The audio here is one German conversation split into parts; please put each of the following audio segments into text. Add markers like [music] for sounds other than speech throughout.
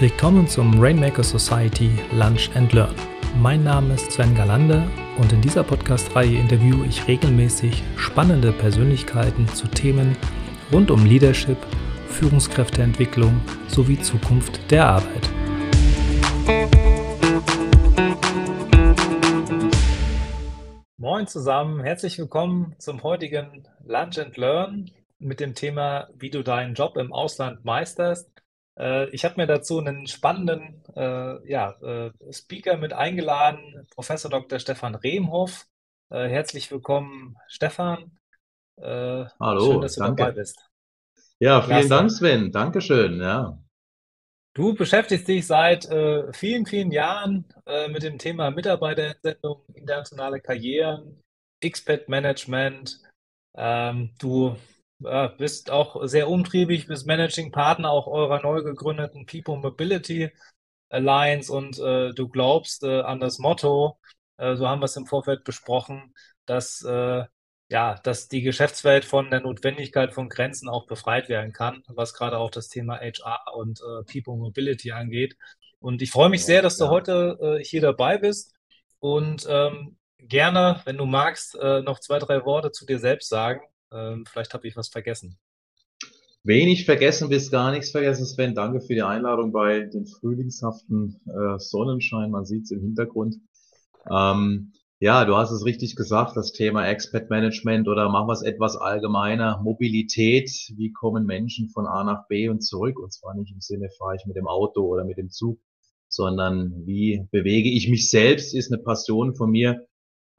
Willkommen zum Rainmaker Society Lunch and Learn. Mein Name ist Sven Galande und in dieser Podcast-Reihe interviewe ich regelmäßig spannende Persönlichkeiten zu Themen rund um Leadership, Führungskräfteentwicklung sowie Zukunft der Arbeit. Moin zusammen, herzlich willkommen zum heutigen Lunch and Learn mit dem Thema, wie du deinen Job im Ausland meisterst. Äh, ich habe mir dazu einen spannenden äh, ja, äh, Speaker mit eingeladen, Professor Dr. Stefan Remhoff. Äh, herzlich willkommen, Stefan. Äh, Hallo, schön, dass du danke. dabei bist. Ja, vielen Klasse. Dank, Sven. Dankeschön. Ja. Du beschäftigst dich seit äh, vielen, vielen Jahren mit dem Thema Mitarbeiterentsendung, internationale Karrieren, Expat-Management. Ähm, du äh, bist auch sehr umtriebig, bist Managing Partner auch eurer neu gegründeten People Mobility Alliance und äh, du glaubst äh, an das Motto, äh, so haben wir es im Vorfeld besprochen, dass äh, ja, dass die Geschäftswelt von der Notwendigkeit von Grenzen auch befreit werden kann, was gerade auch das Thema HR und äh, People Mobility angeht. Und ich freue mich sehr, dass du heute hier dabei bist und ähm, gerne, wenn du magst, noch zwei, drei Worte zu dir selbst sagen ähm, vielleicht habe ich was vergessen. Wenig vergessen bis gar nichts vergessen, Sven. Danke für die Einladung bei dem frühlingshaften äh, Sonnenschein. Man sieht es im Hintergrund. Ähm, ja, du hast es richtig gesagt, das Thema Expat Management oder machen wir es etwas allgemeiner. Mobilität. Wie kommen Menschen von A nach B und zurück? Und zwar nicht im Sinne, fahre ich mit dem Auto oder mit dem Zug, sondern wie bewege ich mich selbst, ist eine Passion von mir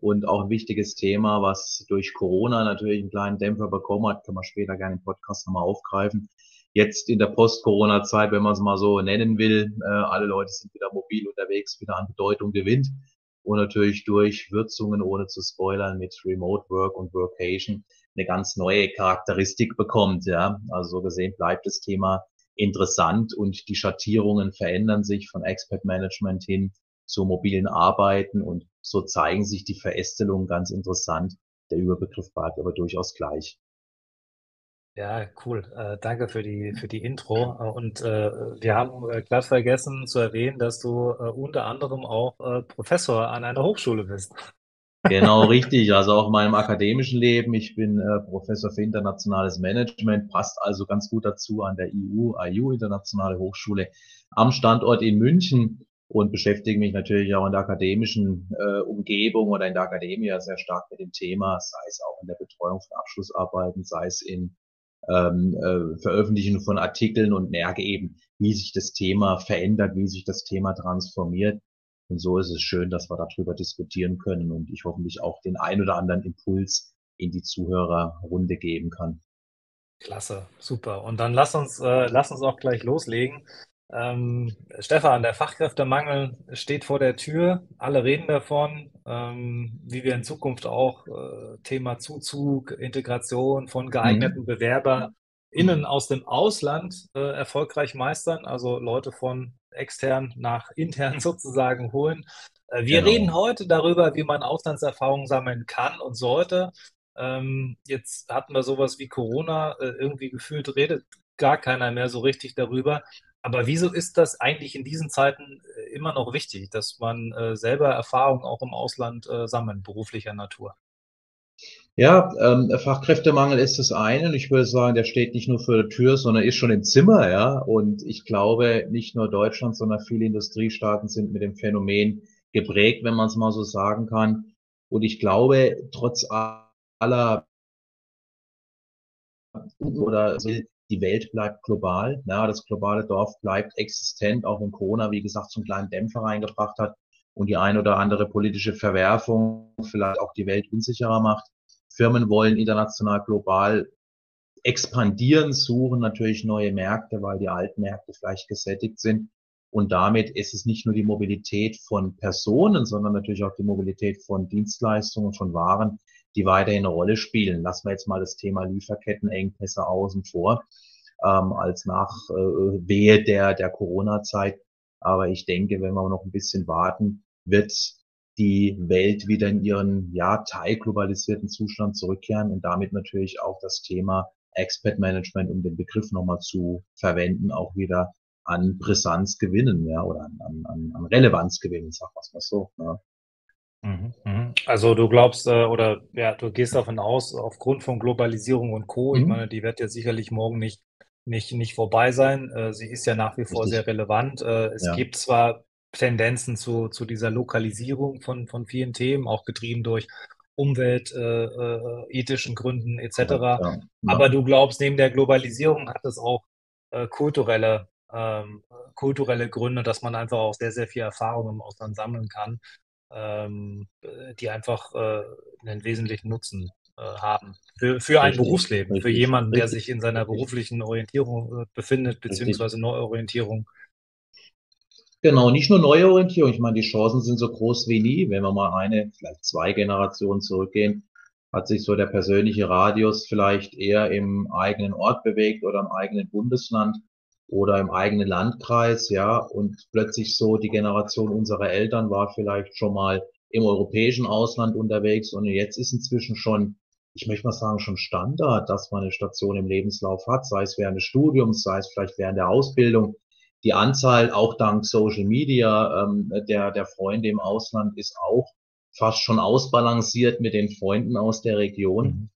und auch ein wichtiges Thema, was durch Corona natürlich einen kleinen Dämpfer bekommen hat, kann man später gerne im Podcast nochmal aufgreifen. Jetzt in der Post-Corona-Zeit, wenn man es mal so nennen will, äh, alle Leute sind wieder mobil unterwegs, wieder an Bedeutung gewinnt und natürlich durch Würzungen, ohne zu spoilern, mit Remote Work und Workation eine ganz neue Charakteristik bekommt. Ja, also so gesehen bleibt das Thema interessant und die Schattierungen verändern sich von Expert Management hin zu mobilen Arbeiten und so zeigen sich die Verästelungen ganz interessant. Der Überbegriff bleibt aber durchaus gleich. Ja, cool. Äh, danke für die, für die Intro. Und äh, wir haben äh, glatt vergessen zu erwähnen, dass du äh, unter anderem auch äh, Professor an einer Hochschule bist. Genau, [laughs] richtig. Also auch in meinem akademischen Leben. Ich bin äh, Professor für internationales Management, passt also ganz gut dazu an der EU, IU Internationale Hochschule am Standort in München und beschäftige mich natürlich auch in der akademischen äh, Umgebung oder in der Akademie sehr stark mit dem Thema, sei es auch in der Betreuung von Abschlussarbeiten, sei es in ähm, äh, Veröffentlichen von Artikeln und merke eben, wie sich das Thema verändert, wie sich das Thema transformiert. Und so ist es schön, dass wir darüber diskutieren können und ich hoffentlich auch den ein oder anderen Impuls in die Zuhörerrunde geben kann. Klasse, super. Und dann lass uns, äh, lass uns auch gleich loslegen. Ähm, Stefan, der Fachkräftemangel steht vor der Tür. Alle reden davon, ähm, wie wir in Zukunft auch äh, Thema Zuzug, Integration von geeigneten mhm. BewerberInnen aus dem Ausland äh, erfolgreich meistern, also Leute von extern nach intern sozusagen holen. Äh, wir genau. reden heute darüber, wie man Auslandserfahrungen sammeln kann und sollte. Ähm, jetzt hatten wir sowas wie Corona, äh, irgendwie gefühlt redet gar keiner mehr so richtig darüber. Aber wieso ist das eigentlich in diesen Zeiten äh, immer noch wichtig, dass man äh, selber Erfahrungen auch im Ausland äh, sammelt, beruflicher Natur? Ja, ähm, Fachkräftemangel ist das eine. Und ich würde sagen, der steht nicht nur vor der Tür, sondern ist schon im Zimmer, ja. Und ich glaube, nicht nur Deutschland, sondern viele Industriestaaten sind mit dem Phänomen geprägt, wenn man es mal so sagen kann. Und ich glaube, trotz aller oder die Welt bleibt global. Ja, das globale Dorf bleibt existent, auch wenn Corona, wie gesagt, einen kleinen Dämpfer reingebracht hat und die ein oder andere politische Verwerfung vielleicht auch die Welt unsicherer macht. Firmen wollen international global expandieren, suchen natürlich neue Märkte, weil die alten Märkte vielleicht gesättigt sind. Und damit ist es nicht nur die Mobilität von Personen, sondern natürlich auch die Mobilität von Dienstleistungen, von Waren, die weiterhin eine Rolle spielen. Lassen wir jetzt mal das Thema Lieferkettenengpässe außen vor, ähm, als nach äh, Wehe der, der Corona-Zeit. Aber ich denke, wenn wir noch ein bisschen warten, wird die Welt wieder in ihren ja teilglobalisierten Zustand zurückkehren und damit natürlich auch das Thema Expert Management, um den Begriff nochmal zu verwenden, auch wieder an Brisanz gewinnen, ja, oder an, an, an Relevanz gewinnen, sag was mal so. Ja. Mhm, mhm. Also du glaubst äh, oder ja, du gehst davon aus, aufgrund von Globalisierung und Co. Ich Mhm. meine, die wird ja sicherlich morgen nicht nicht nicht vorbei sein. Äh, sie ist ja nach wie vor sehr Richtig. relevant. Äh, es Ja, gibt zwar Tendenzen zu zu dieser Lokalisierung von von vielen Themen, auch getrieben durch Umwelt äh, ethischen Gründen et korrekt, cetera. ja. Aber Ja, du glaubst, neben der Globalisierung hat es auch, äh, kulturelle ähm, kulturelle Gründe, dass man einfach auch sehr, sehr viel Erfahrung im Ausland sammeln kann ähm, äh, die einfach äh, einen wesentlichen Nutzen äh, haben für, für ein richtig, Berufsleben, für richtig, jemanden, der sich in seiner beruflichen Orientierung äh, befindet, beziehungsweise Neuorientierung. Genau, nicht nur Neuorientierung. Ich meine, die Chancen sind so groß wie nie. Wenn wir mal eine, vielleicht zwei Generationen zurückgehen, hat sich so der persönliche Radius vielleicht eher im eigenen Ort bewegt oder im eigenen Bundesland oder im eigenen Landkreis, ja. Und plötzlich so die Generation unserer Eltern war vielleicht schon mal im europäischen Ausland unterwegs und jetzt ist inzwischen schon, ich möchte mal sagen, schon Standard, dass man eine Station im Lebenslauf hat, sei es während des Studiums, sei es vielleicht während der Ausbildung die Anzahl auch dank Social Media ähm, der, der Freunde im Ausland ist auch fast schon ausbalanciert mit den Freunden aus der Region. Mhm.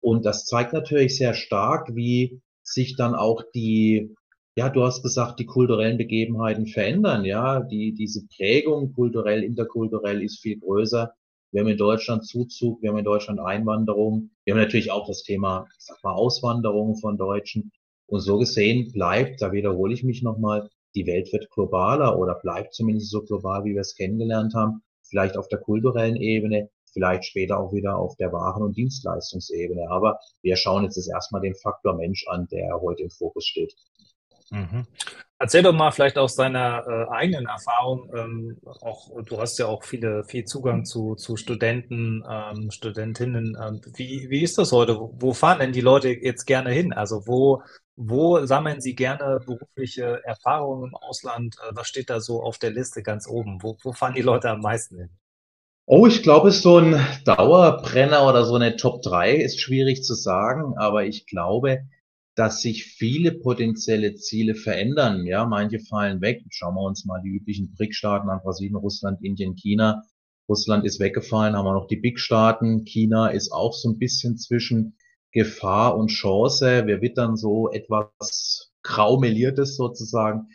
Und das zeigt natürlich sehr stark, wie sich dann auch die, ja, du hast gesagt, die kulturellen Begebenheiten verändern. Ja, die, diese Prägung kulturell, interkulturell ist viel größer. Wir haben in Deutschland Zuzug, wir haben in Deutschland Einwanderung. Wir haben natürlich auch das Thema, ich sag mal, Auswanderung von Deutschen. Und so gesehen bleibt, da wiederhole ich mich nochmal, die Welt wird globaler oder bleibt zumindest so global, wie wir es kennengelernt haben. Vielleicht auf der kulturellen Ebene, vielleicht später auch wieder auf der Waren- und Dienstleistungsebene. Aber wir schauen jetzt erstmal den Faktor Mensch an, der heute im Fokus steht. Mhm. Erzähl doch mal vielleicht aus deiner äh, eigenen Erfahrung, ähm, auch du hast ja auch viele, viel Zugang zu, zu Studenten, ähm, Studentinnen. Ähm, wie, wie ist das heute? Wo, fahren denn die Leute jetzt gerne hin? Also wo, wo sammeln sie gerne berufliche Erfahrungen im Ausland? Äh, was steht da so auf der Liste ganz oben? Wo, wo fahren die Leute am meisten hin? Oh, ich glaube, so ein Dauerbrenner oder so eine Top 3 ist schwierig zu sagen, aber ich glaube, dass sich viele potenzielle Ziele verändern. Ja, manche fallen weg. Schauen wir uns mal die üblichen BRIC-Staaten an, Brasilien, Russland, Indien, China. Russland ist weggefallen, haben wir noch die Big-Staaten. China ist auch so ein bisschen zwischen Gefahr und Chance. Wir wittern so etwas graumeliertes sozusagen.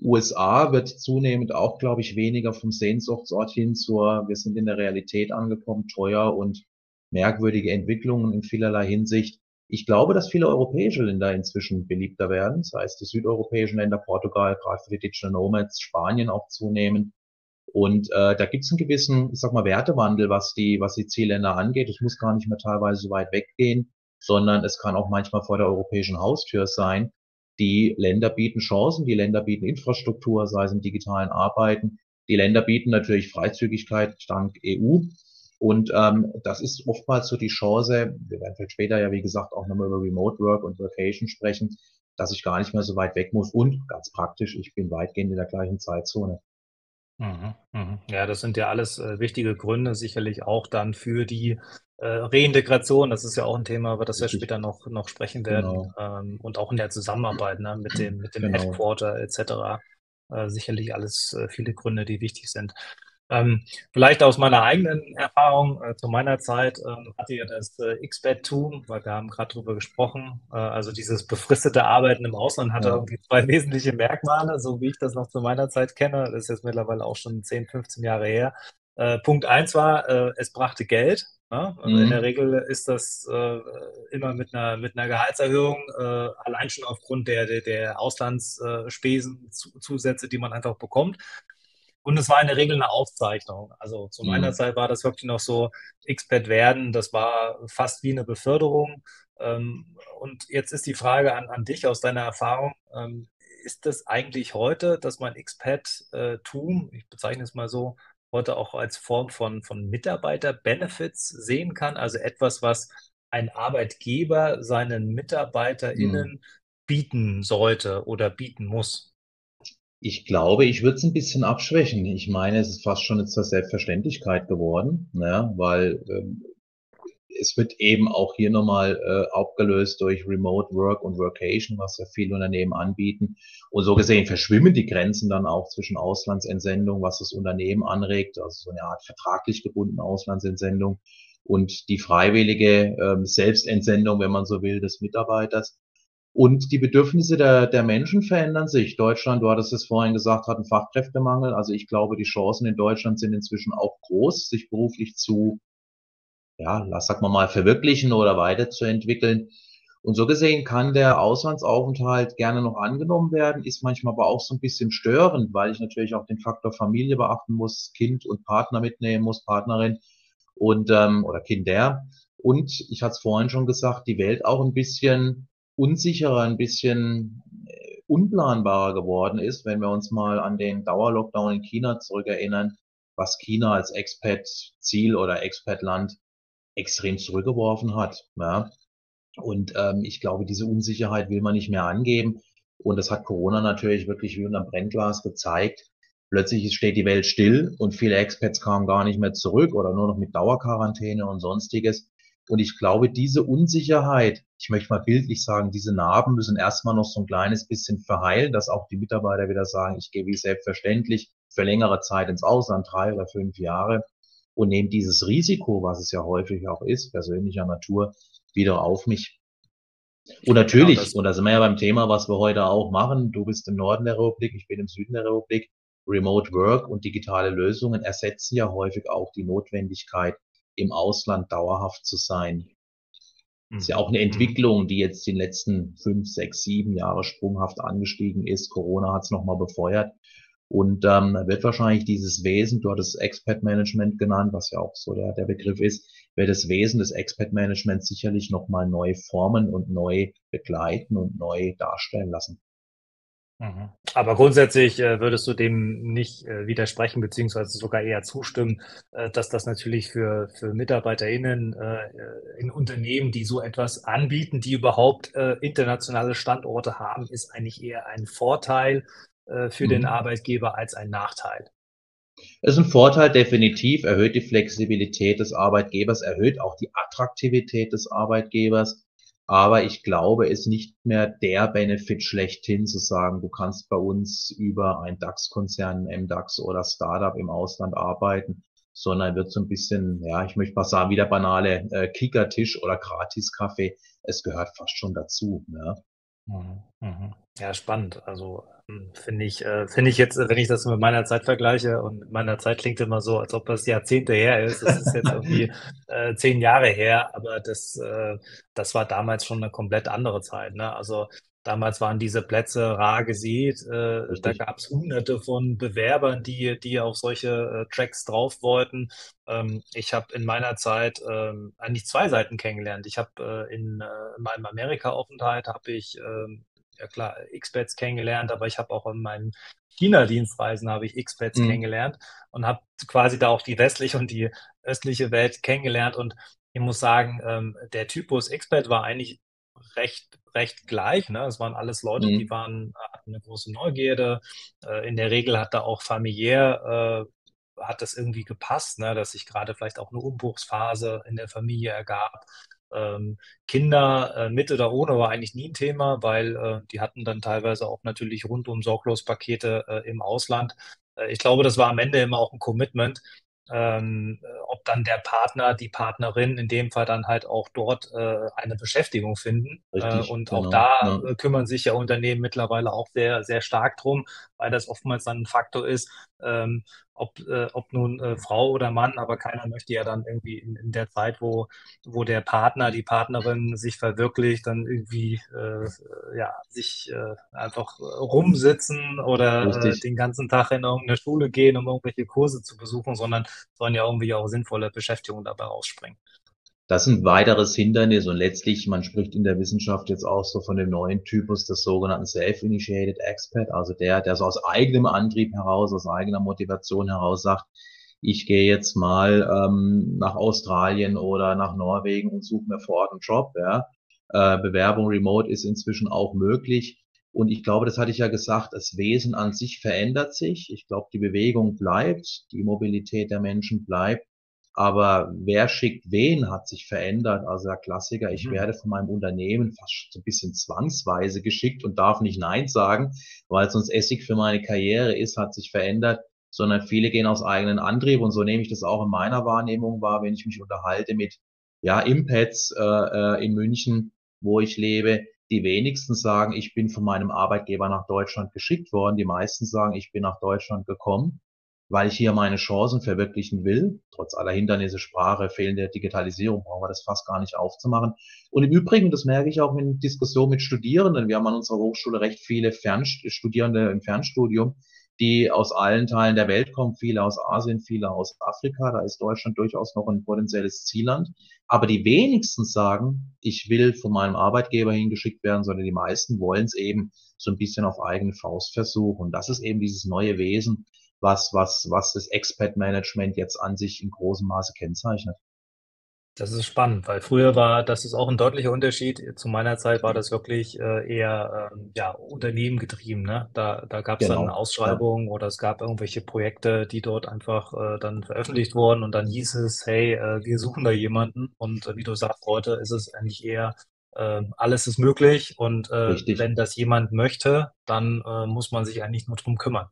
USA wird zunehmend auch, glaube ich, weniger vom Sehnsuchtsort hin zur, wir sind in der Realität angekommen, teuer und merkwürdige Entwicklungen in vielerlei Hinsicht. Ich glaube, dass viele europäische Länder inzwischen beliebter werden, sei es die südeuropäischen Länder, Portugal, gerade für die Digital Nomads, Spanien auch zunehmend. Und äh, da gibt es einen gewissen, ich sag mal, Wertewandel, was die, was die Zielländer angeht. Es muss gar nicht mehr teilweise so weit weggehen, sondern es kann auch manchmal vor der europäischen Haustür sein. Die Länder bieten Chancen, die Länder bieten Infrastruktur, sei es im digitalen Arbeiten. Die Länder bieten natürlich Freizügigkeit dank EU. Und ähm, das ist oftmals so die Chance, wir werden vielleicht später ja, wie gesagt, auch nochmal über Remote Work und Vacation sprechen, dass ich gar nicht mehr so weit weg muss. Und ganz praktisch, ich bin weitgehend in der gleichen Zeitzone. Mhm, mhm. Ja, das sind ja alles äh, wichtige Gründe, sicherlich auch dann für die äh, Reintegration. Das ist ja auch ein Thema, über das wir später noch, noch sprechen werden. genau, Ähm, und auch in der Zusammenarbeit ne, mit dem, mit dem genau. Headquarter etc. Äh, sicherlich alles viele Gründe, die wichtig sind. Ähm, vielleicht aus meiner eigenen Erfahrung äh, zu meiner Zeit ähm, hatte ja das äh, Expat-Tum, weil wir haben gerade drüber gesprochen. Äh, also dieses befristete Arbeiten im Ausland hatte Ja. irgendwie zwei [laughs] wesentliche Merkmale, so wie ich das noch zu meiner Zeit kenne. Das ist jetzt mittlerweile auch schon 10, 15 Jahre her. Äh, Punkt eins war, äh, es brachte Geld. Ne? Also in der Mhm. Regel ist das äh, immer mit einer, mit einer Gehaltserhöhung, äh, allein schon aufgrund der, der, der Auslandsspesen, Zusätze, die man einfach bekommt. Und es war in der Regel eine Aufzeichnung. Also zu meiner Mhm. Zeit war das wirklich noch so, Expert werden, das war fast wie eine Beförderung. Ähm, und jetzt ist die Frage an, an dich aus deiner Erfahrung, ähm, ist das eigentlich heute, dass man Expat-Tum, ich bezeichne es mal so, heute auch als Form von, von Mitarbeiter-Benefits sehen kann? Also etwas, was ein Arbeitgeber seinen Mhm. MitarbeiterInnen bieten sollte oder bieten muss? Ich glaube, ich würde es ein bisschen abschwächen. Ich meine, es ist fast schon zur Selbstverständlichkeit geworden, ja, weil ähm, es wird eben auch hier nochmal äh, abgelöst durch Remote Work und Workation, was ja viele Unternehmen anbieten. Und so gesehen verschwimmen die Grenzen dann auch zwischen Auslandsentsendung, was das Unternehmen anregt, also so eine Art vertraglich gebundene Auslandsentsendung und die freiwillige ähm, Selbstentsendung, wenn man so will, des Mitarbeiters. Und die Bedürfnisse der, der Menschen verändern sich. Deutschland, du hattest es vorhin gesagt, hat einen Fachkräftemangel. Also ich glaube, die Chancen in Deutschland sind inzwischen auch groß, sich beruflich zu, ja, lass sag mal mal, verwirklichen oder weiterzuentwickeln. Und so gesehen kann der Auslandsaufenthalt gerne noch angenommen werden, ist manchmal aber auch so ein bisschen störend, weil ich natürlich auch den Faktor Familie beachten muss, Kind und Partner mitnehmen muss, Partnerin und ähm, oder Kinder. Und ich hatte es vorhin schon gesagt, die Welt auch ein bisschen unsicherer, ein bisschen äh, unplanbarer geworden ist, wenn wir uns mal an den Dauerlockdown in China zurückerinnern, was China als Expat-Ziel oder Expat-Land extrem zurückgeworfen hat. Ja. Und ähm, ich glaube, diese Unsicherheit will man nicht mehr angeben. Und das hat Corona natürlich wirklich wie unter Brennglas gezeigt. Plötzlich steht die Welt still und viele Expats kamen gar nicht mehr zurück oder nur noch mit Dauerquarantäne und sonstiges. Und ich glaube, diese Unsicherheit, ich möchte mal bildlich sagen, diese Narben müssen erstmal noch so ein kleines bisschen verheilen, dass auch die Mitarbeiter wieder sagen, ich gehe wie selbstverständlich für längere Zeit ins Ausland, drei oder fünf Jahre, und nehme dieses Risiko, was es ja häufig auch ist, persönlicher Natur, wieder auf mich. Und natürlich, genau, und da sind wir ja beim Thema, was wir heute auch machen, du bist im Norden der Republik, ich bin im Süden der Republik, Remote Work und digitale Lösungen ersetzen ja häufig auch die Notwendigkeit, im Ausland dauerhaft zu sein. Das ist ja auch eine mhm. Entwicklung, die jetzt in den letzten fünf, sechs, sieben Jahre sprunghaft angestiegen ist. Corona hat es nochmal befeuert. Und ähm, wird wahrscheinlich dieses Wesen, du hattest Expat-Management genannt, was ja auch so der, der Begriff ist, wird das Wesen des Expat-Managements sicherlich nochmal neu formen und neu begleiten und neu darstellen lassen. Mhm. Aber grundsätzlich äh, würdest du dem nicht äh, widersprechen, beziehungsweise sogar eher zustimmen, äh, dass das natürlich für, für MitarbeiterInnen in Unternehmen, die so etwas anbieten, die überhaupt internationale Standorte haben, ist eigentlich eher ein Vorteil für mhm. den Arbeitgeber als ein Nachteil. Es ist ein Vorteil, definitiv, erhöht die Flexibilität des Arbeitgebers, erhöht auch die Attraktivität des Arbeitgebers. Aber ich glaube, es ist nicht mehr der Benefit schlechthin zu sagen, du kannst bei uns über ein DAX-Konzern, MDAX oder Startup im Ausland arbeiten, sondern wird so ein bisschen, ja, ich möchte mal sagen, wie der banale äh, Kickertisch oder Gratis-Kaffee. Es gehört fast schon dazu. Ne? Mhm, mhm. Ja, spannend. Also hm, finde ich, äh, finde ich jetzt, wenn ich das mit meiner Zeit vergleiche und mit meiner Zeit klingt immer so, als ob das Jahrzehnte her ist. Das ist jetzt irgendwie [laughs] äh, zehn Jahre her, aber das, äh, das war damals schon eine komplett andere Zeit. Ne? Also Damals waren diese Plätze rar gesät. Äh, da gab es hunderte von Bewerbern, die, die auf solche äh, Tracks drauf wollten. Ähm, ich habe in meiner Zeit ähm, eigentlich zwei Seiten kennengelernt. Ich habe äh, in, äh, in meinem Amerika-Aufenthalt habe ich ähm, ja klar X-Bets kennengelernt, aber ich habe auch in meinen China-Dienstreisen habe ich X-Bets mhm. kennengelernt und habe quasi da auch die westliche und die östliche Welt kennengelernt. Und ich muss sagen, ähm, der Typus X-Bet war eigentlich recht recht gleich. Ne? Es waren alles Leute, mhm. die waren, hatten eine große Neugierde. Äh, in der Regel hat da auch familiär äh, hat das irgendwie gepasst, ne? dass sich gerade vielleicht auch eine Umbruchsphase in der Familie ergab. Ähm, Kinder äh, mit oder ohne war eigentlich nie ein Thema, weil äh, die hatten dann teilweise auch natürlich rundum Sorglospakete äh, im Ausland. Äh, ich glaube, das war am Ende immer auch ein Commitment, ähm, ob dann der Partner, die Partnerin in dem Fall dann halt auch dort äh, eine Beschäftigung finden. Richtig, äh, und genau, auch da ja. Äh, kümmern sich ja Unternehmen mittlerweile auch sehr, sehr stark drum, weil das oftmals dann ein Faktor ist, ähm, ob, äh, ob nun äh, Frau oder Mann, aber keiner möchte ja dann irgendwie in, in, der Zeit, wo, wo der Partner, die Partnerin sich verwirklicht, dann irgendwie äh, ja, sich äh, einfach rumsitzen oder äh, den ganzen Tag in irgendeine Schule gehen, um irgendwelche Kurse zu besuchen, sondern sollen ja irgendwie auch sinnvolle Beschäftigungen dabei rausspringen. Das ist ein weiteres Hindernis und letztlich, man spricht in der Wissenschaft jetzt auch so von dem neuen Typus des sogenannten Self-Initiated Expert, also der, der so aus eigenem Antrieb heraus, aus eigener Motivation heraus sagt, ich gehe jetzt mal ähm, nach Australien oder nach Norwegen und suche mir vor Ort einen Job. Ja. Äh, Bewerbung remote ist inzwischen auch möglich. Und ich glaube, das hatte ich ja gesagt, das Wesen an sich verändert sich. Ich glaube, die Bewegung bleibt, die Mobilität der Menschen bleibt. Aber wer schickt wen, hat sich verändert. Also der Klassiker, ich mhm. werde von meinem Unternehmen fast so ein bisschen zwangsweise geschickt und darf nicht Nein sagen, weil sonst Essig für meine Karriere ist, hat sich verändert sondern viele gehen aus eigenen Antrieb und so nehme ich das auch in meiner Wahrnehmung wahr, wenn ich mich unterhalte mit ja Impads äh, äh, in München, wo ich lebe. Die wenigsten sagen, ich bin von meinem Arbeitgeber nach Deutschland geschickt worden. Die meisten sagen, ich bin nach Deutschland gekommen, weil ich hier meine Chancen verwirklichen will. Trotz aller Hindernisse, Sprache, fehlende Digitalisierung brauchen wir das fast gar nicht aufzumachen. Und im Übrigen, das merke ich auch in Diskussionen mit Studierenden. Wir haben an unserer Hochschule recht viele Fernstudierende im Fernstudium die aus allen Teilen der Welt kommen, viele aus Asien, viele aus Afrika. Da ist Deutschland durchaus noch ein potenzielles Zielland. Aber die wenigsten sagen, ich will von meinem Arbeitgeber hingeschickt werden, sondern die meisten wollen es eben so ein bisschen auf eigene Faust versuchen. Und das ist eben dieses neue Wesen, was, was, was das Expat-Management jetzt an sich in großem Maße kennzeichnet. Das ist spannend, weil früher war, das ist auch ein deutlicher Unterschied. Zu meiner Zeit war das wirklich äh, eher ähm, ja, Unternehmen getrieben. Ne? Da, da gab es genau. dann Ausschreibungen ja. oder es gab irgendwelche Projekte, die dort einfach äh, dann veröffentlicht wurden und dann hieß es, hey, äh, wir suchen da jemanden. Und äh, wie du sagst, heute ist es eigentlich eher, äh, alles ist möglich und äh, wenn das jemand möchte, dann äh, muss man sich eigentlich nur drum kümmern.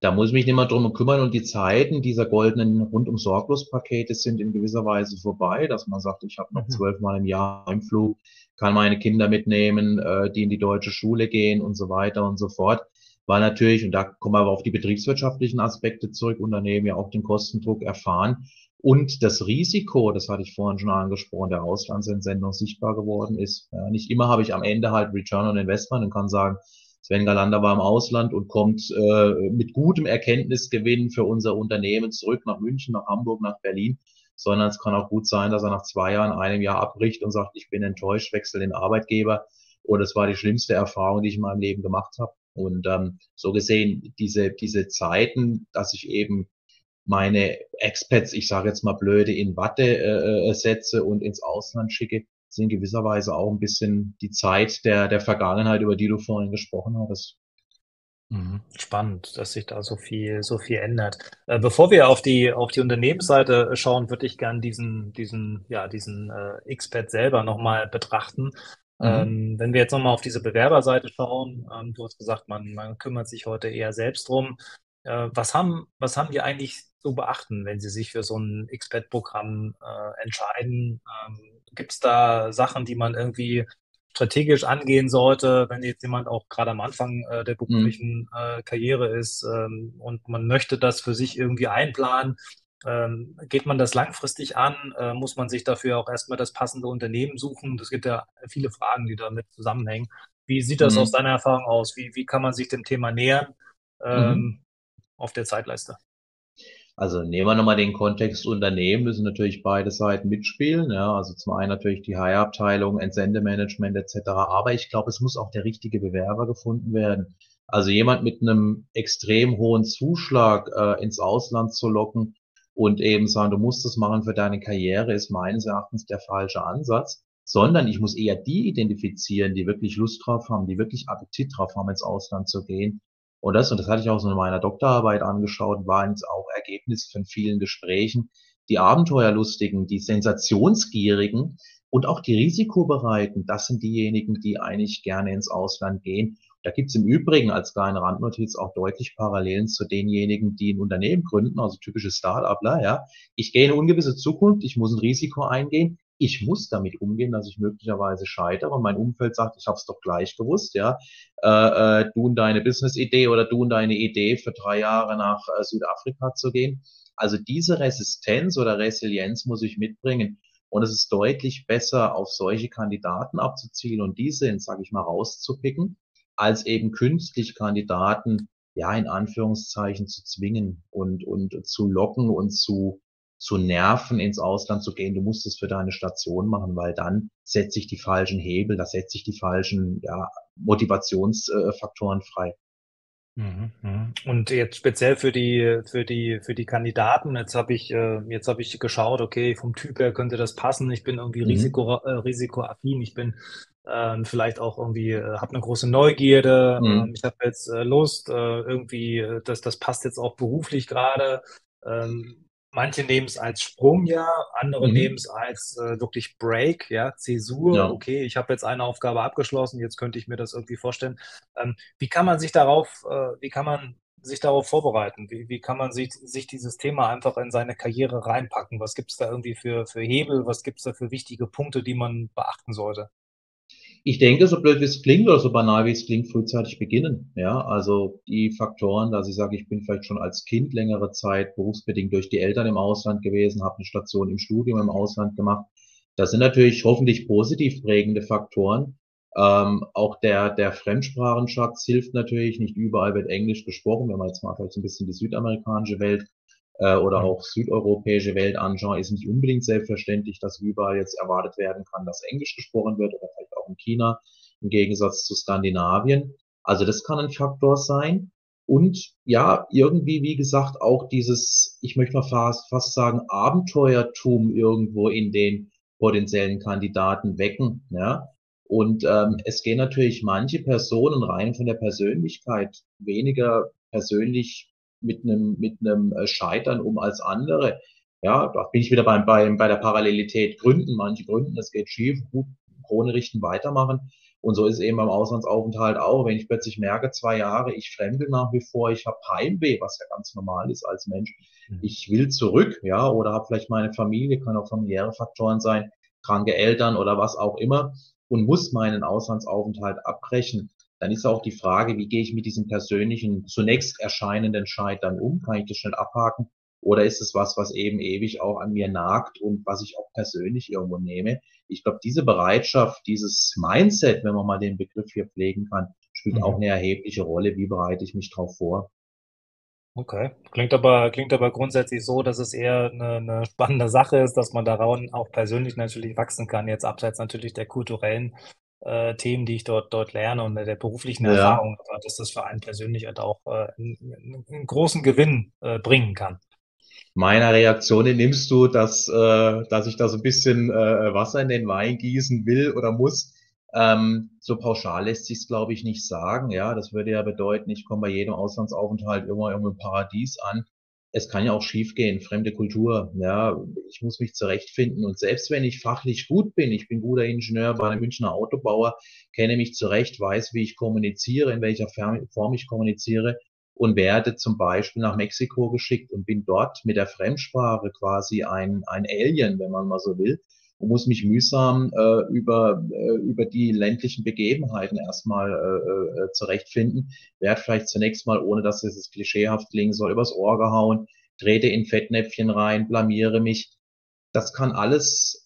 Da muss ich mich nicht mehr drum kümmern und die Zeiten dieser goldenen rundum sorglos Pakete sind in gewisser Weise vorbei, dass man sagt, ich habe noch mhm. zwölfmal im Jahr im Flug, kann meine Kinder mitnehmen, äh, die in die deutsche Schule gehen und so weiter und so fort. Weil natürlich, und da kommen wir aber auf die betriebswirtschaftlichen Aspekte zurück, Unternehmen ja auch den Kostendruck erfahren und das Risiko, das hatte ich vorhin schon angesprochen, der Auslandsentsendung sichtbar geworden ist. Ja, nicht immer habe ich am Ende halt Return on Investment und kann sagen, Sven Galander war im Ausland und kommt äh, mit gutem Erkenntnisgewinn für unser Unternehmen zurück nach München, nach Hamburg, nach Berlin, sondern es kann auch gut sein, dass er nach zwei Jahren, einem Jahr abbricht und sagt, ich bin enttäuscht, wechsle den Arbeitgeber oder es war die schlimmste Erfahrung, die ich in meinem Leben gemacht habe. Und ähm, so gesehen, diese, diese Zeiten, dass ich eben meine Expats, ich sage jetzt mal blöde, in Watte äh, äh setze und ins Ausland schicke, sind in gewisser Weise auch ein bisschen die Zeit der, der Vergangenheit, über die du vorhin gesprochen hattest. Mhm. Spannend, dass sich da so viel, so viel ändert. Äh, bevor wir auf die, auf die Unternehmensseite schauen, würde ich gern diesen, diesen, ja, diesen äh, Expert selber nochmal betrachten. Mhm. Ähm, wenn wir jetzt nochmal auf diese Bewerberseite schauen, ähm, du hast gesagt, man, man kümmert sich heute eher selbst drum. Äh, was haben, was haben die eigentlich zu beachten, wenn sie sich für so ein Expert-Programm äh, entscheiden? Ähm, Gibt es da Sachen, die man irgendwie strategisch angehen sollte, wenn jetzt jemand auch gerade am Anfang äh, der mhm. beruflichen äh, Karriere ist ähm, und man möchte das für sich irgendwie einplanen? Ähm, geht man das langfristig an? Äh, muss man sich dafür auch erstmal das passende Unternehmen suchen? Es gibt ja viele Fragen, die damit zusammenhängen. Wie sieht das mhm. aus deiner Erfahrung aus? Wie, wie kann man sich dem Thema nähern ähm, mhm. auf der Zeitleiste? Also nehmen wir nochmal den Kontext Unternehmen, müssen natürlich beide Seiten mitspielen. Ja, also zum einen natürlich die Hire-Abteilung, Entsendemanagement etc. Aber ich glaube, es muss auch der richtige Bewerber gefunden werden. Also jemand mit einem extrem hohen Zuschlag äh, ins Ausland zu locken und eben sagen, du musst das machen für deine Karriere, ist meines Erachtens der falsche Ansatz. Sondern ich muss eher die identifizieren, die wirklich Lust drauf haben, die wirklich Appetit drauf haben, ins Ausland zu gehen und das, und das hatte ich auch so in meiner Doktorarbeit angeschaut, war jetzt auch Ergebnis von vielen Gesprächen. Die Abenteuerlustigen, die Sensationsgierigen und auch die Risikobereiten, das sind diejenigen, die eigentlich gerne ins Ausland gehen. Da gibt's im Übrigen als kleine Randnotiz auch deutlich Parallelen zu denjenigen, die ein Unternehmen gründen, also typische Start-upler, ja. Ich gehe in eine ungewisse Zukunft, ich muss ein Risiko eingehen, ich muss damit umgehen, dass ich möglicherweise scheitere. Mein Umfeld sagt, ich habe es doch gleich gewusst, ja. Äh, äh, du und deine Business-Idee oder du und deine Idee für drei Jahre nach äh, Südafrika zu gehen. Also diese Resistenz oder Resilienz muss ich mitbringen. Und es ist deutlich besser, auf solche Kandidaten abzuzielen und diese, sage ich mal, rauszupicken, als eben künstlich Kandidaten, ja, in Anführungszeichen zu zwingen und, und zu locken und zu, zu nerven, ins Ausland zu gehen. Du musst es für deine Station machen, weil dann setze ich die falschen Hebel, da setze ich die falschen ja, Motivationsfaktoren frei. Mhm, mhm. Und jetzt speziell für die für die für die Kandidaten. Jetzt habe ich äh, jetzt habe ich geschaut. Okay, vom Typ her könnte das passen. Ich bin irgendwie mhm. Risiko äh, risikoaffin. Ich bin äh, vielleicht auch irgendwie äh, habe eine große Neugierde. Mhm. Ähm, ich habe jetzt äh, Lust äh, irgendwie. Dass das passt jetzt auch beruflich gerade. Ähm, manche nehmen es als Sprungjahr, andere mhm. nehmen es als äh, wirklich Break, ja, Zäsur. Ja. Okay, ich habe jetzt eine Aufgabe abgeschlossen, jetzt könnte ich mir das irgendwie vorstellen. Ähm, wie kann man sich darauf, äh, wie kann man sich darauf vorbereiten? Wie, wie kann man sich, sich dieses Thema einfach in seine Karriere reinpacken? Was gibt es da irgendwie für, für Hebel? Was gibt es da für wichtige Punkte, die man beachten sollte? Ich denke, so blöd wie es klingt oder so banal wie es klingt, frühzeitig beginnen. Ja, also die Faktoren, dass ich sage, ich bin vielleicht schon als Kind längere Zeit berufsbedingt durch die Eltern im Ausland gewesen, habe eine Station im Studium im Ausland gemacht. Das sind natürlich hoffentlich positiv prägende Faktoren. Ähm, auch der, der Fremdsprachenschatz hilft natürlich. Nicht überall wird Englisch gesprochen. Wenn man jetzt mal vielleicht ein bisschen die südamerikanische Welt äh, oder auch südeuropäische Welt anschauen, ist nicht unbedingt selbstverständlich, dass überall jetzt erwartet werden kann, dass Englisch gesprochen wird oder vielleicht auch in China im Gegensatz zu Skandinavien. Also das kann ein Faktor sein. Und ja, irgendwie, wie gesagt, auch dieses, ich möchte mal fast, fast sagen, Abenteuertum irgendwo in den potenziellen Kandidaten wecken. Ja? Und ähm, es gehen natürlich manche Personen rein von der Persönlichkeit weniger persönlich mit einem, mit einem äh, Scheitern um als andere. Ja, da bin ich wieder beim, beim, bei der Parallelität. Gründen, manche gründen, es geht schief, gut, Krone richten, weitermachen. Und so ist es eben beim Auslandsaufenthalt auch. Wenn ich plötzlich merke, zwei Jahre, ich fremde nach wie vor, ich habe Heimweh, was ja ganz normal ist als Mensch. Mhm. Ich will zurück, ja, oder habe vielleicht meine Familie, kann auch familiäre Faktoren sein, kranke Eltern oder was auch immer und muss meinen Auslandsaufenthalt abbrechen dann ist auch die Frage, wie gehe ich mit diesem persönlichen, zunächst erscheinenden Scheitern um? Kann ich das schnell abhaken? Oder ist es was, was eben ewig auch an mir nagt und was ich auch persönlich irgendwo nehme? Ich glaube, diese Bereitschaft, dieses Mindset, wenn man mal den Begriff hier pflegen kann, spielt mhm. auch eine erhebliche Rolle. Wie bereite ich mich darauf vor? Okay, klingt aber, klingt aber grundsätzlich so, dass es eher eine, eine spannende Sache ist, dass man daran auch persönlich natürlich wachsen kann, jetzt abseits natürlich der kulturellen äh, Themen, die ich dort, dort lerne und der beruflichen ja. Erfahrung, dass das für einen persönlich halt auch äh, einen, einen, großen Gewinn äh, bringen kann. Meiner Reaktion nimmst du, dass, äh, dass ich da so ein bisschen äh, Wasser in den Wein gießen will oder muss. Ähm, so pauschal lässt sich es, glaube ich, nicht sagen. Ja, das würde ja bedeuten, ich komme bei jedem Auslandsaufenthalt immer irgendwo im Paradies an es kann ja auch schiefgehen, fremde Kultur. Ja, ich muss mich zurechtfinden. Und selbst wenn ich fachlich gut bin, ich bin guter Ingenieur bei einem Münchner Autobauer, kenne mich zurecht, weiß, wie ich kommuniziere, in welcher Form ich kommuniziere und werde zum Beispiel nach Mexiko geschickt und bin dort mit der Fremdsprache quasi ein, ein Alien, wenn man mal so will und muss mich mühsam äh, über, äh, über die ländlichen Begebenheiten erstmal äh, äh, zurechtfinden. Werd vielleicht zunächst mal, ohne dass es klischeehaft klingen soll, übers Ohr gehauen, trete in Fettnäpfchen rein, blamiere mich. Das kann alles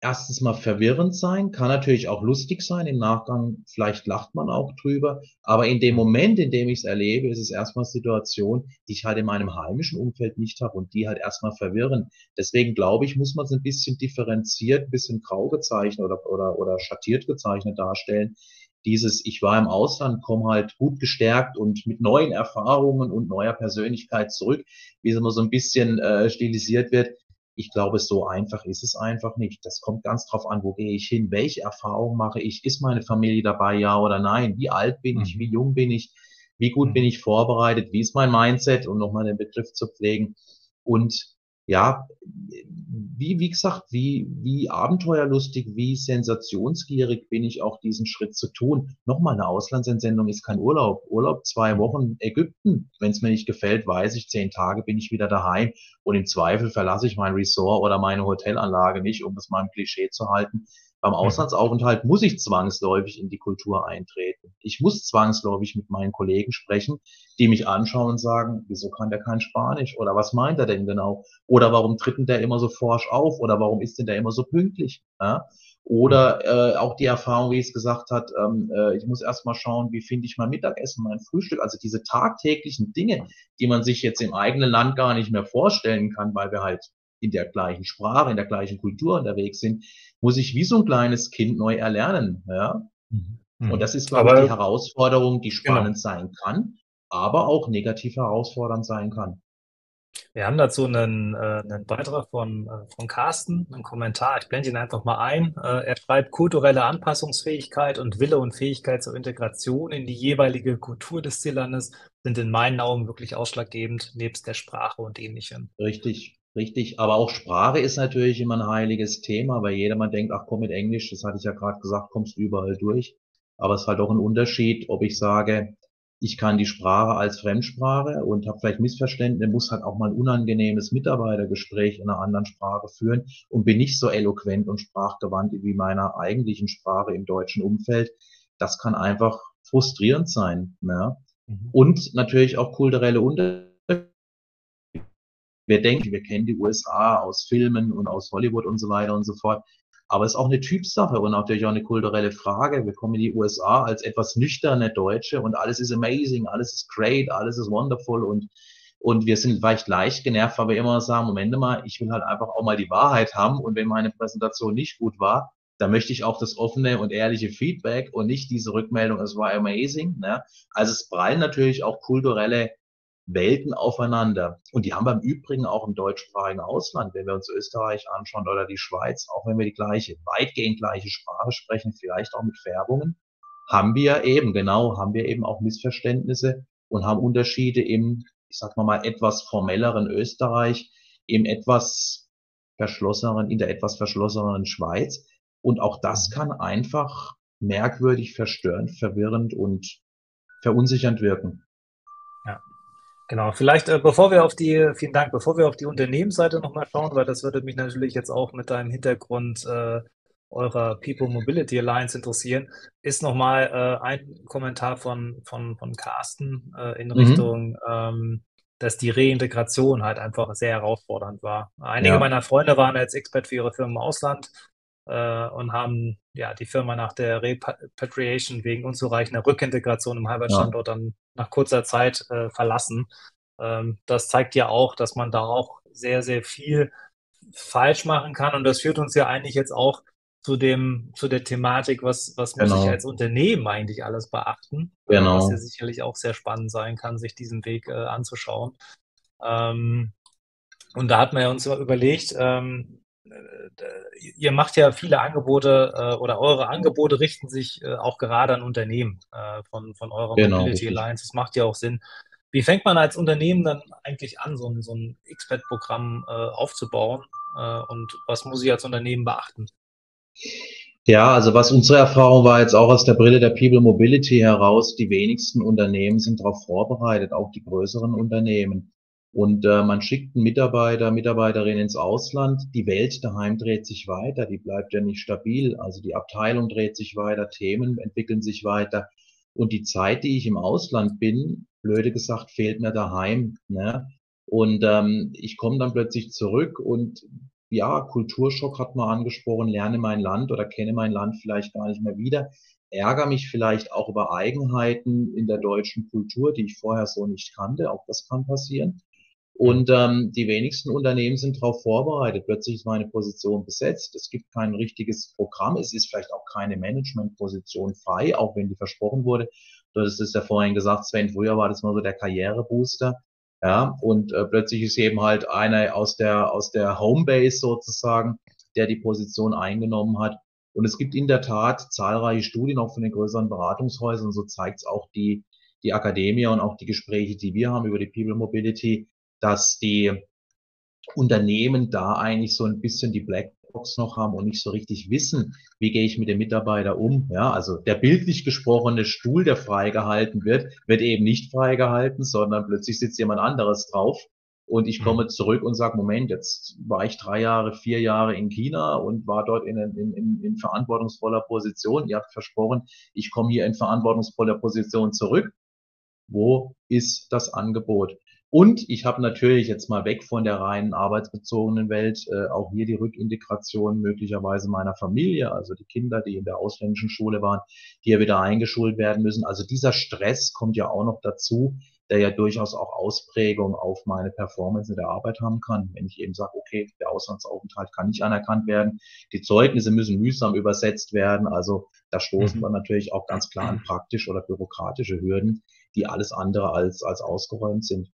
erstens mal verwirrend sein, kann natürlich auch lustig sein. Im Nachgang vielleicht lacht man auch drüber. Aber in dem Moment, in dem ich es erlebe, ist es erstmal Situation, die ich halt in meinem heimischen Umfeld nicht habe und die halt erstmal verwirren. Deswegen glaube ich, muss man es ein bisschen differenziert, ein bisschen grau gezeichnet oder, oder, oder schattiert gezeichnet darstellen. Dieses, ich war im Ausland, komme halt gut gestärkt und mit neuen Erfahrungen und neuer Persönlichkeit zurück, wie es immer so ein bisschen äh, stilisiert wird ich glaube, so einfach ist es einfach nicht. Das kommt ganz drauf an, wo gehe ich hin, welche Erfahrungen mache ich, ist meine Familie dabei, ja oder nein, wie alt bin ich, mhm. wie jung bin ich, wie gut bin mhm. ich vorbereitet, wie ist mein Mindset, um nochmal den Begriff zu pflegen. Und ja, wie, wie gesagt, wie, wie abenteuerlustig, wie sensationsgierig bin ich auch diesen Schritt zu tun. Nochmal, eine Auslandsentsendung ist kein Urlaub. Urlaub zwei Wochen Ägypten. Wenn es mir nicht gefällt, weiß ich, zehn Tage bin ich wieder daheim und im Zweifel verlasse ich mein Resort oder meine Hotelanlage nicht, um es mal im Klischee zu halten. Beim. Auslandsaufenthalt muss ich zwangsläufig in die Kultur eintreten. Ich muss zwangsläufig mit meinen Kollegen sprechen, die mich anschauen und sagen, wieso kann der kein Spanisch? Oder was meint er denn genau? Oder warum tritt denn der immer so forsch auf? Oder warum ist denn der immer so pünktlich? Ja? Oder mhm. äh, auch die Erfahrung, wie es gesagt hat, ähm, äh, ich muss erstmal schauen, wie finde ich mein Mittagessen, mein Frühstück. Also diese tagtäglichen Dinge, die man sich jetzt im eigenen Land gar nicht mehr vorstellen kann, weil wir halt in der gleichen Sprache, in der gleichen Kultur unterwegs sind, muss ich wie so ein kleines Kind neu erlernen. Ja? Mhm. Und das ist, glaube ich, die Herausforderung, die genau. spannend genau. sein kann, aber auch negativ herausfordernd sein kann. Wir haben dazu einen, äh, einen Beitrag von, äh, von Carsten, einen Kommentar. Ich blende ihn einfach mal ein. Äh, er schreibt, kulturelle Anpassungsfähigkeit und Wille und Fähigkeit zur Integration in die jeweilige Kultur des Ziellandes sind in meinen Augen wirklich ausschlaggebend, nebst der Sprache und ähnlichem. Richtig, richtig. Aber auch Sprache ist natürlich immer ein heiliges Thema, weil jedermann denkt, ach komm mit Englisch, das hatte ich ja gerade gesagt, kommst du überall durch. Aber es ist halt auch ein Unterschied, ob ich sage, ich kann die Sprache als Fremdsprache und habe vielleicht Missverständnisse, muss halt auch mal ein unangenehmes Mitarbeitergespräch in einer anderen Sprache führen und bin nicht so eloquent und sprachgewandt wie meiner eigentlichen Sprache im deutschen Umfeld. Das kann einfach frustrierend sein. Ja. Mhm. Und natürlich auch kulturelle Unterschiede. Wir denken, wir kennen die USA aus Filmen und aus Hollywood und so weiter und so fort. Aber es ist auch eine Typsache und natürlich auch eine kulturelle Frage. Wir kommen in die USA als etwas nüchterne Deutsche und alles ist amazing, alles ist great, alles ist wonderful und und wir sind vielleicht leicht genervt, weil wir immer sagen, Moment mal, ich will halt einfach auch mal die Wahrheit haben und wenn meine Präsentation nicht gut war, dann möchte ich auch das offene und ehrliche Feedback und nicht diese Rückmeldung, es war amazing. Ne? Also es prallen natürlich auch kulturelle Welten aufeinander. Und die haben wir im Übrigen auch im deutschsprachigen Ausland, wenn wir uns Österreich anschauen oder die Schweiz, auch wenn wir die gleiche, weitgehend gleiche Sprache sprechen, vielleicht auch mit Färbungen, haben wir eben, genau, haben wir eben auch Missverständnisse und haben Unterschiede im, ich sag mal mal, etwas formelleren Österreich, im etwas verschlosseneren, in der etwas verschlosseneren Schweiz. Und auch das kann einfach merkwürdig, verstörend, verwirrend und verunsichernd wirken. Genau, vielleicht äh, bevor wir auf die, vielen Dank, bevor wir auf die Unternehmensseite nochmal schauen, weil das würde mich natürlich jetzt auch mit deinem Hintergrund äh, eurer People Mobility Alliance interessieren, ist nochmal äh, ein Kommentar von, von, von Carsten äh, in mhm. Richtung, ähm, dass die Reintegration halt einfach sehr herausfordernd war. Einige ja. meiner Freunde waren als Expert für ihre Firmen im Ausland äh, und haben ja die Firma nach der Repatriation wegen unzureichender Rückintegration im Heimatstandort ja. dann nach kurzer Zeit äh, verlassen. Ähm, das zeigt ja auch, dass man da auch sehr, sehr viel falsch machen kann. Und das führt uns ja eigentlich jetzt auch zu dem, zu der Thematik, was, was genau. muss ich als Unternehmen eigentlich alles beachten? Genau. Was ja sicherlich auch sehr spannend sein kann, sich diesen Weg äh, anzuschauen. Ähm, und da hat man ja uns überlegt, ähm, äh, ihr macht ja viele Angebote äh, oder eure Angebote richten sich äh, auch gerade an Unternehmen äh, von, von eurer genau, Mobility richtig. Alliance. Das macht ja auch Sinn. Wie fängt man als Unternehmen dann eigentlich an, so ein, so ein Expert-Programm äh, aufzubauen? Äh, und was muss ich als Unternehmen beachten? Ja, also was unsere Erfahrung war jetzt auch aus der Brille der People Mobility heraus, die wenigsten Unternehmen sind darauf vorbereitet, auch die größeren Unternehmen. Und äh, man schickt einen Mitarbeiter, Mitarbeiterin ins Ausland. Die Welt daheim dreht sich weiter, die bleibt ja nicht stabil. Also die Abteilung dreht sich weiter, Themen entwickeln sich weiter. Und die Zeit, die ich im Ausland bin, blöde gesagt, fehlt mir daheim. Ne? Und ähm, ich komme dann plötzlich zurück und ja, Kulturschock hat man angesprochen, lerne mein Land oder kenne mein Land vielleicht gar nicht mehr wieder, ärgere mich vielleicht auch über Eigenheiten in der deutschen Kultur, die ich vorher so nicht kannte. Auch das kann passieren. Und ähm, die wenigsten Unternehmen sind darauf vorbereitet. Plötzlich ist meine Position besetzt. Es gibt kein richtiges Programm. Es ist vielleicht auch keine Managementposition frei, auch wenn die versprochen wurde. Du hast es ja vorhin gesagt, Sven, früher war das mal so der Karrierebooster. Ja, und äh, plötzlich ist eben halt einer aus der, aus der Homebase sozusagen, der die Position eingenommen hat. Und es gibt in der Tat zahlreiche Studien auch von den größeren Beratungshäusern. So zeigt es auch die, die Akademie und auch die Gespräche, die wir haben über die People Mobility, dass die Unternehmen da eigentlich so ein bisschen die Blackbox noch haben und nicht so richtig wissen, wie gehe ich mit dem Mitarbeiter um. Ja, also der bildlich gesprochene Stuhl, der freigehalten wird, wird eben nicht freigehalten, sondern plötzlich sitzt jemand anderes drauf. Und ich komme mhm. zurück und sage, Moment, jetzt war ich drei Jahre, vier Jahre in China und war dort in, in, in, in verantwortungsvoller Position. Ihr habt versprochen, ich komme hier in verantwortungsvoller Position zurück. Wo ist das Angebot? Und ich habe natürlich jetzt mal weg von der reinen arbeitsbezogenen Welt äh, auch hier die Rückintegration möglicherweise meiner Familie, also die Kinder, die in der ausländischen Schule waren, hier wieder eingeschult werden müssen. Also dieser Stress kommt ja auch noch dazu, der ja durchaus auch Ausprägung auf meine Performance in der Arbeit haben kann. Wenn ich eben sage, okay, der Auslandsaufenthalt kann nicht anerkannt werden, die Zeugnisse müssen mühsam übersetzt werden. Also da stoßen mhm. wir natürlich auch ganz klar an praktische oder bürokratische Hürden, die alles andere als, als ausgeräumt sind.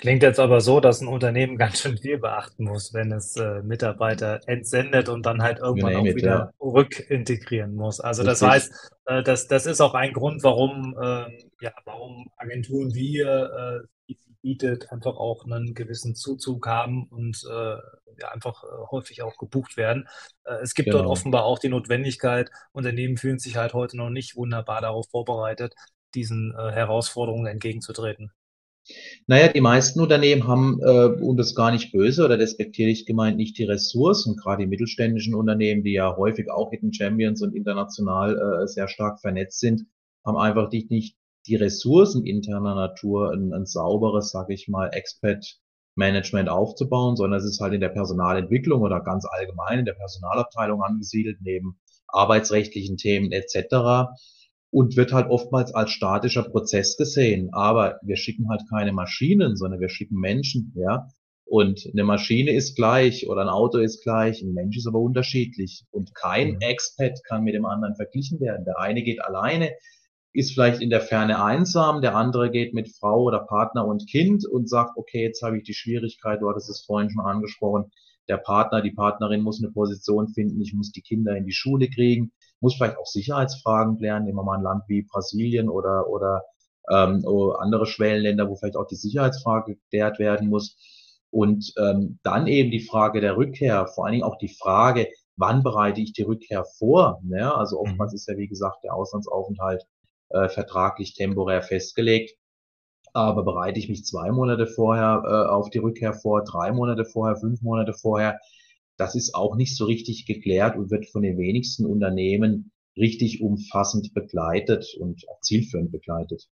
Klingt jetzt aber so, dass ein Unternehmen [laughs] ganz schön viel beachten muss, wenn es, äh, Mitarbeiter entsendet und dann halt irgendwann auch it, ja. wieder rückintegrieren muss. Also, das Richtig. heißt, äh, das das ist auch ein Grund, warum, ähm ja, warum Agenturen wie ihr, äh, die sie bietet, einfach auch 'nen gewissen Zuzug haben und, äh, ja, einfach, äh, häufig auch gebucht werden. Äh, es gibt dort Genau. offenbar auch die Notwendigkeit Unternehmen fühlen sich halt heute noch nicht wunderbar darauf vorbereitet, diesen, äh, Herausforderungen entgegenzutreten. Na ja, die meisten Unternehmen haben, äh, und das gar nicht böse oder despektierlich gemeint, nicht die Ressourcen, grade die mittelständischen Unternehmen, die ja häufig auch Hidden Champions und international, äh, sehr stark vernetzt sind, haben einfach die nicht die Ressourcen interner Natur, 'n 'n sauberes, sage ich mal, Expat-Management aufzubauen, sondern es ist halt in der Personalentwicklung oder ganz allgemein in der Personalabteilung angesiedelt, neben arbeitsrechtlichen Themen et cetera und wird halt oftmals als statischer Prozess gesehen. Aber wir schicken halt keine Maschinen, sondern wir schicken Menschen, ja? Und 'ne Maschine ist gleich oder 'n Auto ist gleich, 'n Mensch ist aber unterschiedlich. Und kein Mhm. Expat kann mit dem anderen verglichen werden. Der eine geht alleine, ist vielleicht in der Ferne einsam, der andere geht mit Frau oder Partner und Kind und sagt: „Okay, jetzt habe ich die Schwierigkeit“, du hattest es vorhin schon angesprochen, der Partner, die Partnerin muss 'ne Position finden, ich muss die Kinder in die Schule kriegen, muss vielleicht auch Sicherheitsfragen klären. Nehmen wir mal 'n Land wie Brasilien oder oder, ähm, andere Schwellenländer, wo vielleicht auch die Sicherheitsfrage geklärt werden muss. Und, ähm, dann eben die Frage der Rückkehr, vor allen Dingen auch die Frage: „Wann bereite ich die Rückkehr vor?“ Ne, also Mhm. oftmals ist ja, wie gesagt, der Auslandsaufenthalt, äh, vertraglich temporär festgelegt. Aber bereite ich mich 2 Monate vorher, äh, auf die Rückkehr vor, 3 Monate vorher, 5 Monate vorher? Das ist auch nicht so richtig geklärt und wird von den wenigsten Unternehmen richtig umfassend begleitet und auch zielführend begleitet.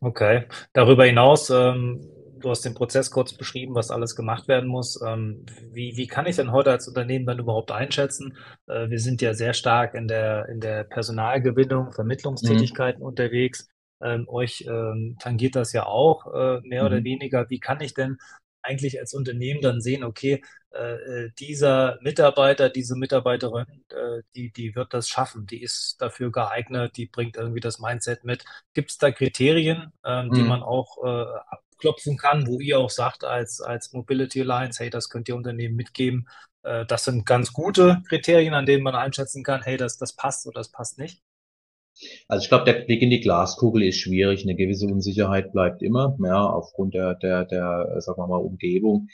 Okay. Darüber hinaus, ähm, du hast den Prozess kurz beschrieben, was alles gemacht werden muss. Ähm, wie wie kann ich denn heute als Unternehmen dann überhaupt einschätzen äh, wir sind ja sehr stark in der in der Personalgewinnung, Mhm. Vermittlungstätigkeiten unterwegs. Ähm, euch, ähm, tangiert das ja auch, äh, mehr oder Mhm. weniger. Wie kann ich denn eigentlich als Unternehmen dann sehen: „Okay, äh, äh, dieser Mitarbeiter, diese Mitarbeiterin, äh, die die wird das schaffen, die ist dafür geeignet, die bringt irgendwie das Mindset mit.“ Gibt's da Kriterien, ähm, die man Mhm. auch, äh, abklopfen kann, wo ihr auch sagt als als Mobility Alliance: „Hey, das könnt ihr Unternehmen mitgeben. Das sind ganz gute Kriterien, an denen man einschätzen kann: ‚Hey, das das passt oder das passt nicht’?“ Also, ich glaube, der Blick in die Glaskugel ist schwierig. 'Ne gewisse Unsicherheit bleibt immer, ja, aufgrund der der der, sagen wir mal, Umgebung.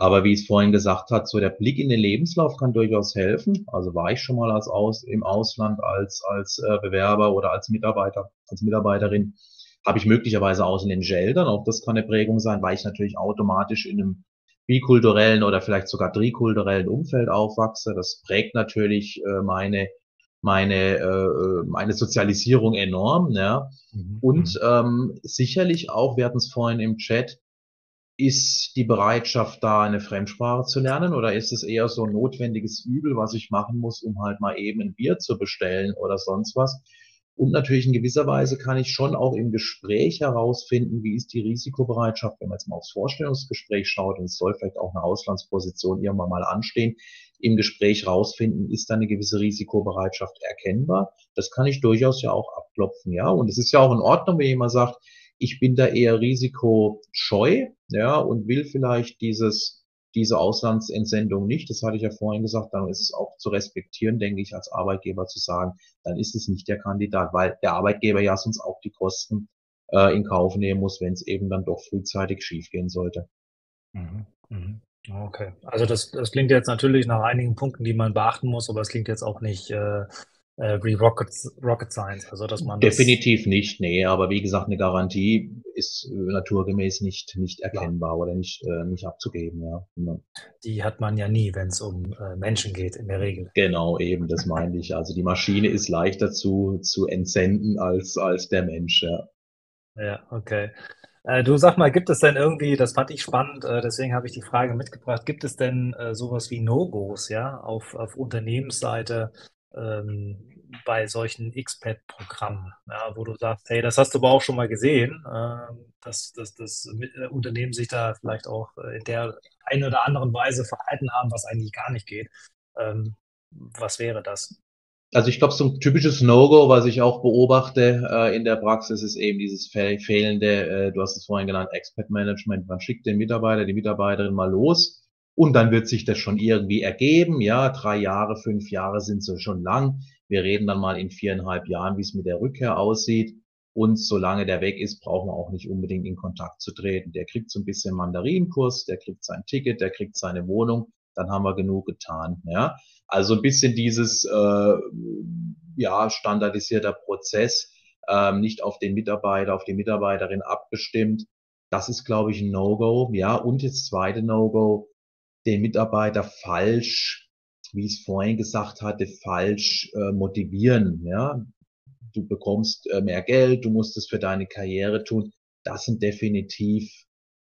Aber wie ich's vorhin gesagt habe, so der Blick in den Lebenslauf kann durchaus helfen. Also, war ich schon mal als Aus im Ausland als als, äh, Bewerber oder als Mitarbeiter als Mitarbeiterin, habe ich möglicherweise ausländische Eltern, auch das kann 'ne Prägung sein, weil ich natürlich automatisch in 'nem bikulturellen oder vielleicht sogar trikulturellen Umfeld aufwachse. Das prägt natürlich, äh, meine meine, äh, meine Sozialisierung enorm, ja? Mhm, Und, mhm. ähm, sicherlich auch, wir hatten's vorhin im Chat, ist die Bereitschaft da, 'ne Fremdsprache zu lernen oder ist es eher so 'n notwendiges Übel, was ich machen muss, um halt mal eben 'n Bier zu bestellen oder sonst was? Und natürlich in gewisser Weise kann ich schon auch im Gespräch herausfinden, wie ist die Risikobereitschaft, wenn man jetzt mal aufs Vorstellungsgespräch schaut und es soll vielleicht auch 'ne Auslandsposition irgendwann mal anstehen, im Gespräch rausfinden, ist da 'ne gewisse Risikobereitschaft erkennbar? Das kann ich durchaus ja auch abklopfen, ja? Und es ist ja auch in Ordnung, wenn jemand sagt: „Ich bin da eher risikoscheu, ja, und will vielleicht dieses diese Auslandsentsendung nicht.“ Das hatte ich ja vorhin gesagt, dann ist es auch zu respektieren, denke ich, als Arbeitgeber zu sagen, dann ist es nicht der Kandidat, weil der Arbeitgeber ja sonst auch die Kosten, äh, in Kauf nehmen muss, wenn's eben dann doch frühzeitig schiefgehen sollte. Mhm, mhm. Okay. Also, das das klingt jetzt natürlich nach einigen Punkten, die man beachten muss, aber es klingt jetzt auch nicht, äh, äh, wie Rocket Rocket Science, also, dass man das Definitiv nicht, ne, aber wie gesagt, 'ne Garantie ist, äh, naturgemäß nicht nicht erkennbar oder nicht äh, nicht abzugeben, ja, ne? Die hat man ja nie, wenn's um, äh, Menschen geht in der Regel. Genau, eben, das meinte ich. Also, die Maschine ist leichter zu zu entsenden als als der Mensch, ja. Ja, okay. Äh, du sag mal, gibt es denn irgendwie das fand ich spannend, äh, deswegen habe ich die Frage mitgebracht. Gibt es denn, äh, so was wie No-Gos, ja, auf auf Unternehmensseite, ähm, bei solchen Expat-Programmen, ja, wo du sagst: „Hey, das hast du aber auch schon mal gesehen, ähm, dass dass das mit äh, Unternehmen sich da vielleicht auch, äh, in der einen oder anderen Weise verhalten haben, was eigentlich gar nicht geht.“ Ähm, was wäre das? Also ich glaube, so ein typisches No-Go, was ich auch beobachte äh, in der Praxis, ist eben dieses fehlende, äh, du hast es vorhin genannt, Expert-Management. Man schickt den Mitarbeiter, die Mitarbeiterin mal los und dann wird sich das schon irgendwie ergeben. Ja, drei Jahre, fünf Jahre sind so schon lang. Wir reden dann mal in viereinhalb Jahren, wie es mit der Rückkehr aussieht. Und solange der weg ist, brauchen wir auch nicht unbedingt in Kontakt zu treten. Der kriegt so ein bisschen Mandarinkurs, der kriegt sein Ticket, der kriegt seine Wohnung, dann haben wir genug getan. Ja, also ein bisschen dieses äh, ja standardisierter Prozess, ähm, nicht auf den Mitarbeiter, auf die Mitarbeiterin abgestimmt. Das ist, glaube ich, ein No-Go. Ja, und das zweite No-Go, den Mitarbeiter falsch, wie ich es vorhin gesagt hatte, falsch äh, motivieren. Ja, du bekommst äh, mehr Geld, du musst es für deine Karriere tun. Das sind definitiv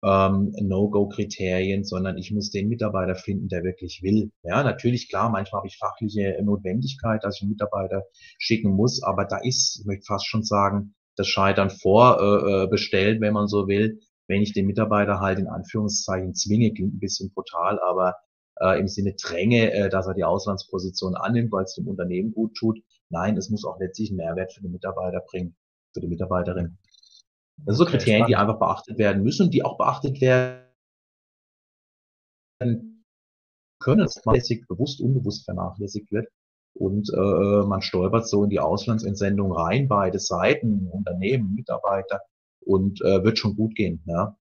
ähm, No-Go-Kriterien, sondern ich muss den Mitarbeiter finden, der wirklich will. Ja, natürlich, klar, manchmal habe ich fachliche Notwendigkeit, dass ich einen Mitarbeiter schicken muss, aber da ist, ich möchte fast schon sagen, das Scheitern vorbestellt, äh, wenn man so will, wenn ich den Mitarbeiter halt in Anführungszeichen zwinge, klingt ein bisschen brutal, aber äh, im Sinne dränge, äh, dass er die Auslandsposition annimmt, weil es dem Unternehmen gut tut. Nein, es muss auch letztlich einen Mehrwert für den Mitarbeiter bringen, für die Mitarbeiterin. Das sind so Kriterien, die einfach beachtet werden müssen, die auch beachtet werden können, dass vernachlässigt, bewusst, unbewusst vernachlässigt wird. Und äh, man stolpert so in die Auslandsentsendung rein, beide Seiten, Unternehmen, Mitarbeiter, und äh, wird schon gut gehen. Ja.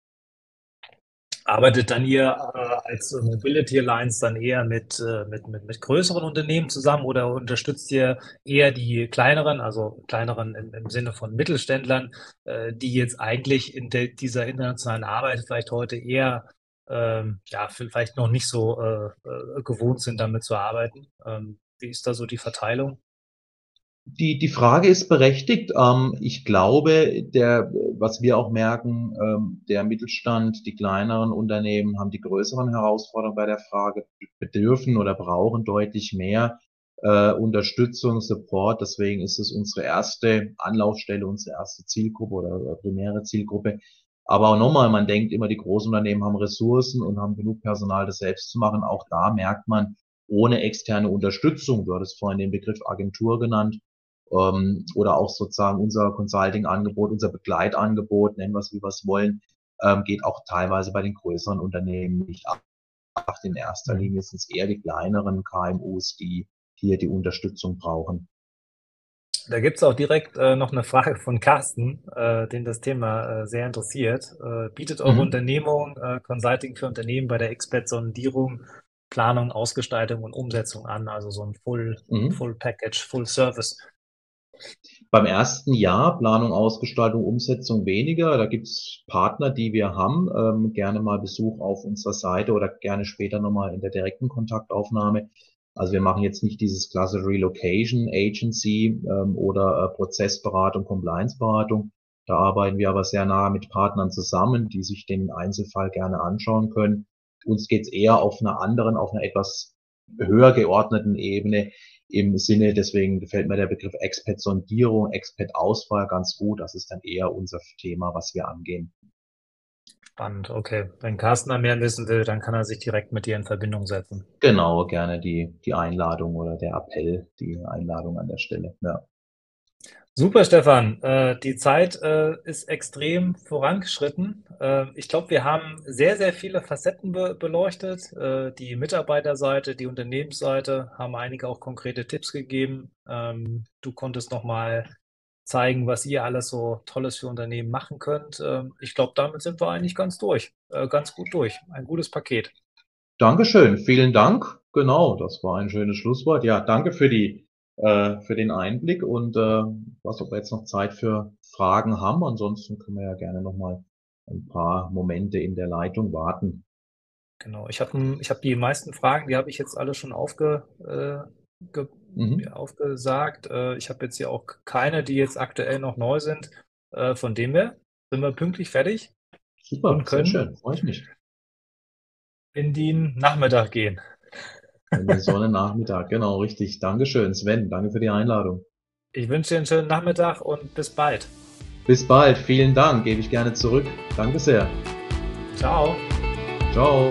Arbeitet dann ihr äh, als Mobility Alliance dann eher mit, äh, mit, mit, mit größeren Unternehmen zusammen oder unterstützt ihr eher die kleineren, also kleineren im, im Sinne von Mittelständlern, äh, die jetzt eigentlich in de, dieser internationalen Arbeit vielleicht heute eher ähm, ja, vielleicht noch nicht so äh, äh, gewohnt sind, damit zu arbeiten? Ähm, wie ist da so die Verteilung? Die, die Frage ist berechtigt. Ähm, ich glaube, der, was wir auch merken, ähm, der Mittelstand, die kleineren Unternehmen haben die größeren Herausforderungen bei der Frage, bedürfen oder brauchen deutlich mehr äh, Unterstützung, Support. Deswegen ist es unsere erste Anlaufstelle, unsere erste Zielgruppe oder primäre Zielgruppe. Aber auch nochmal, man denkt immer, die großen Unternehmen haben Ressourcen und haben genug Personal, das selbst zu machen. Auch da merkt man, ohne externe Unterstützung, du hattest vorhin den Begriff Agentur genannt, ähm, oder auch sozusagen unser Consulting-Angebot, unser Begleitangebot, nennen wir es wie wir es wollen, ähm, geht auch teilweise bei den größeren Unternehmen nicht ab. In erster mhm. Linie sind es eher die kleineren KMUs, die hier die Unterstützung brauchen. Da gibt es auch direkt äh, noch eine Frage von Carsten, äh, den das Thema äh, sehr interessiert. Äh, bietet eure mhm. Unternehmung äh, Consulting für Unternehmen bei der Expert-Sondierung, Planung, Ausgestaltung und Umsetzung an? Also so ein Full, mhm. Full Package, Full Service. Beim ersten Jahr Planung, Ausgestaltung, Umsetzung weniger. Da gibt's Partner, die wir haben. Ähm, gerne mal Besuch auf unserer Seite oder gerne später nochmal in der direkten Kontaktaufnahme. Also wir machen jetzt nicht dieses klassische Relocation Agency ähm, oder äh, Prozessberatung, Compliance-Beratung. Da arbeiten wir aber sehr nah mit Partnern zusammen, die sich den Einzelfall gerne anschauen können. Uns geht's eher auf einer anderen, auf einer etwas höher geordneten Ebene im Sinne, deswegen gefällt mir der Begriff Expat-Sondierung, Expat-Auswahl ganz gut. Das ist dann eher unser Thema, was wir angehen. Spannend, okay. Wenn Carsten da mehr wissen will, dann kann er sich direkt mit dir in Verbindung setzen. Genau, gerne die, die Einladung oder der Appell, die Einladung an der Stelle. Ja. Super, Stefan. Äh, die Zeit äh, ist extrem vorangeschritten. Äh, ich glaube, wir haben sehr, sehr viele Facetten be beleuchtet. Die Mitarbeiterseite, die Unternehmensseite haben einige auch konkrete Tipps gegeben. Ähm, du konntest nochmal zeigen, was ihr alles so Tolles für Unternehmen machen könnt. Ähm, ich glaube, damit sind wir eigentlich ganz durch, ganz gut durch. Ein gutes Paket. Dankeschön, vielen Dank. Genau, das war ein schönes Schlusswort. Ja, danke für die äh, für den Einblick und äh, was, ob wir jetzt noch Zeit für Fragen haben. Ansonsten können wir ja gerne noch mal ein paar Momente in der Leitung warten. Genau, ich habe ich hab die meisten Fragen, die habe ich jetzt alle schon aufge, äh, ge, mhm. aufgesagt. Äh, ich habe jetzt hier auch keine, die jetzt aktuell noch neu sind. Äh, von dem her sind wir pünktlich fertig. Super, und können sehr schön, freue ich mich. In den Nachmittag gehen. In der Sonne Nachmittag, genau, richtig. Dankeschön, Sven. Danke für die Einladung. Ich wünsche dir einen schönen Nachmittag und bis bald. Bis bald, vielen Dank, gebe ich gerne zurück. Danke sehr. Ciao. Ciao.